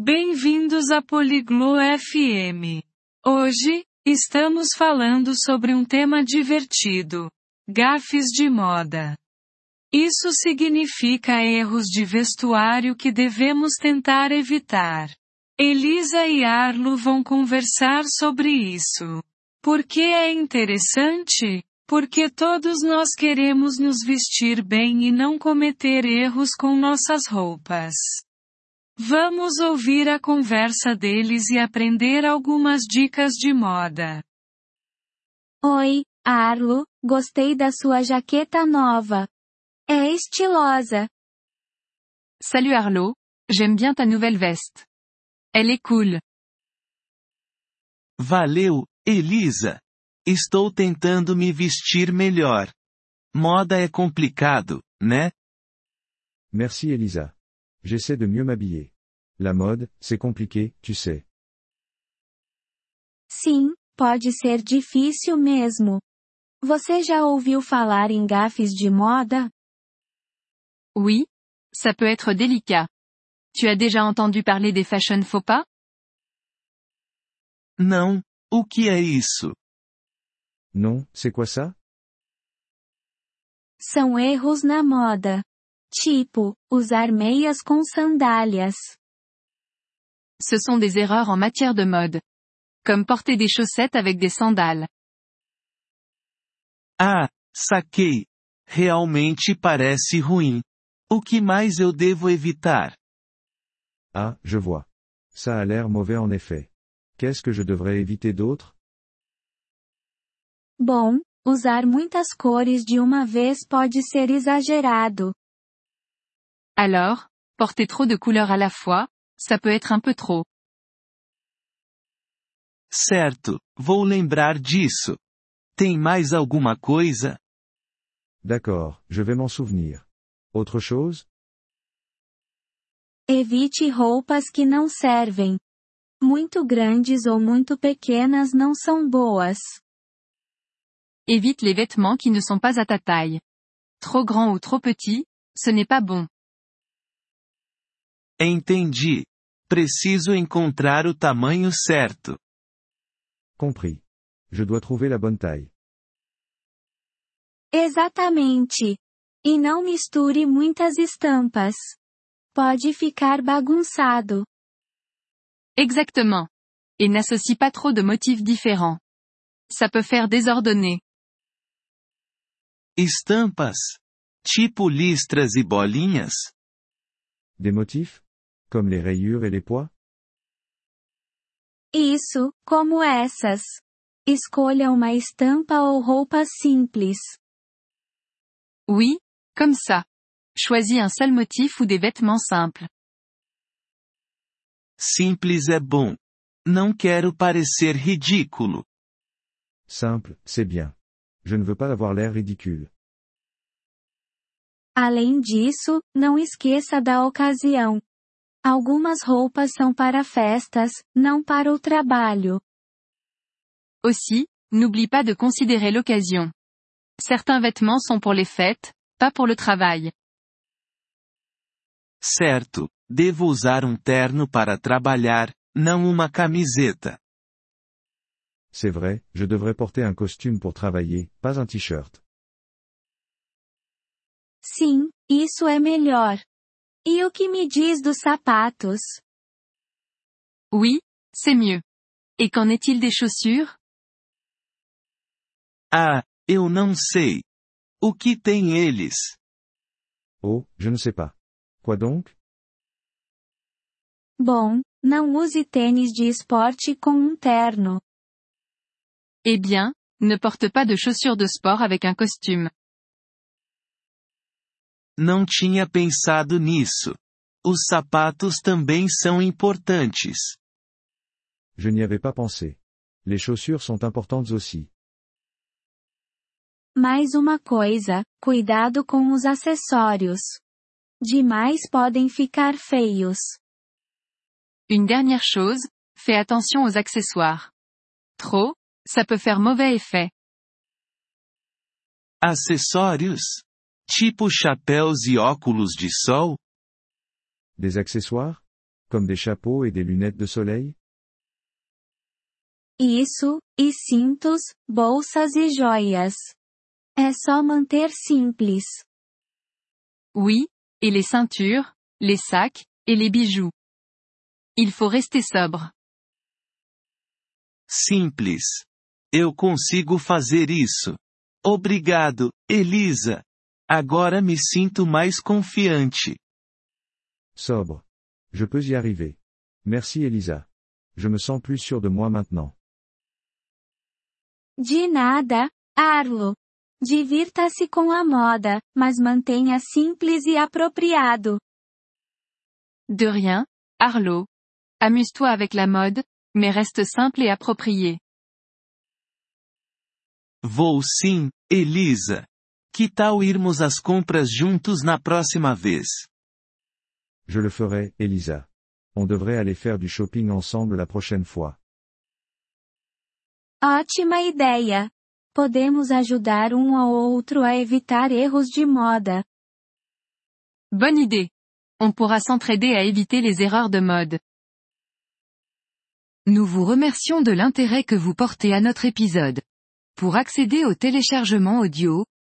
Bem-vindos a Poliglo FM. Hoje, estamos falando sobre um tema divertido: gafes de moda. Isso significa erros de vestuário que devemos tentar evitar. Elisa e Arlo vão conversar sobre isso. Por que é interessante? Porque todos nós queremos nos vestir bem e não cometer erros com nossas roupas. Vamos ouvir a conversa deles e aprender algumas dicas de moda. Oi, Arlo, gostei da sua jaqueta nova. É estilosa. Salut Arlo, j'aime bien ta nouvelle veste. Elle est cool. Valeu, Elisa. Estou tentando me vestir melhor. Moda é complicado, né? Merci Elisa. J'essaie de mieux m'habiller. La mode, c'est compliqué, tu sais. Sim, pode ser difícil mesmo. Você já ouviu falar em gafes de moda? Oui, ça peut être délicat. Tu as déjà entendu parler des fashion faux pas? Não, o que é isso? Non, c'est quoi ça? São erros na moda. Tipo, usar meias com sandálias. Ce sont des erreurs en matière de mode. Comme porter des chaussettes avec des sandales. Ah, saquei. Realmente parece ruim. O que mais eu devo evitar? Ah, je vois. Ça a l'air mauvais en effet. Qu'est-ce que je devrais éviter d'autre? Bom, usar muitas cores de uma vez pode ser exagerado. Alors, porter trop de couleurs à la fois, ça peut être un peu trop. Certo, vou lembrar disso. Tem mais alguma coisa? D'accord, je vais m'en souvenir. Autre chose? Evite roupas que não servem. Muito grandes ou muito pequenas não são boas. Évite les vêtements qui ne sont pas à ta taille. Trop grand ou trop petit, ce n'est pas bon. Entendi. Preciso encontrar o tamanho certo. Compris. Je dois trouver la bonne taille. Exatamente. E não misture muitas estampas. Pode ficar bagunçado. Exactement. Et n'associe pas trop de motifs différents. Ça peut faire désordonner. Estampas. Tipo listras e bolinhas? Des motifs? Comme les rayures et les pois? Isso, como essas. Escolha uma estampa ou roupas simples. Oui, comme ça. Choisis un seul motif ou des vêtements simples. Simples é bom. Não quero parecer ridículo. Simple, c'est bien. Je ne veux pas avoir l'air ridicule. Além disso, não esqueça da ocasião. Algumas roupas são para festas, não para o trabalho. Aussi, n'oublie pas de considérer l'occasion. Certains vêtements sont pour les fêtes, pas pour le travail. Certo, devo usar um terno para trabalhar, não uma camiseta. C'est vrai, je devrais porter un costume pour travailler, pas un t-shirt. Sim, isso é melhor. E o que me diz dos sapatos? Oui, c'est mieux. Et qu'en est-il des chaussures? Ah, eu não sei. O que tem eles? Oh, je ne sais pas. Quoi donc? Bom, não use tênis de esporte com um terno. Eh bien, ne porte pas de chaussures de sport avec un costume. Não tinha pensado nisso. Os sapatos também são importantes. Je n'y avais pas pensé. Les chaussures sont importantes aussi. Mais uma coisa, cuidado com os acessórios. Demais podem ficar feios. Une dernière chose, fais attention aux accessoires. Trop, ça peut faire mauvais effet. Acessórios? Tipo chapéus e óculos de sol? Des accessoires? Comme des chapeaux et des lunettes de soleil Isso, e cintos, bolsas e joias. É só manter simples. Oui, et les ceintures, les sacs, et les bijoux. Il faut rester sobre. Simples. Eu consigo fazer isso. Obrigado, Elisa. Agora me sinto mais confiante. Sobre. Je peux y arriver. Merci Elisa. Je me sens plus sûr de moi maintenant. De nada, Arlo. Divirta-se com a moda, mas mantenha simples e apropriado. De rien, Arlo. Amuse-toi avec la mode, mais reste simple et approprié. Vou sim, Elisa. Que tal irmos às compras juntos na próxima vez? Je le ferai, Elisa. On devrait aller faire du shopping ensemble la prochaine fois. Ótima ideia! Podemos ajudar um ao outro a evitar erros de moda. Bonne idée. On pourra s'entraider à éviter les erreurs de mode. Nous vous remercions de l'intérêt que vous portez à notre épisode. Pour accéder au téléchargement audio,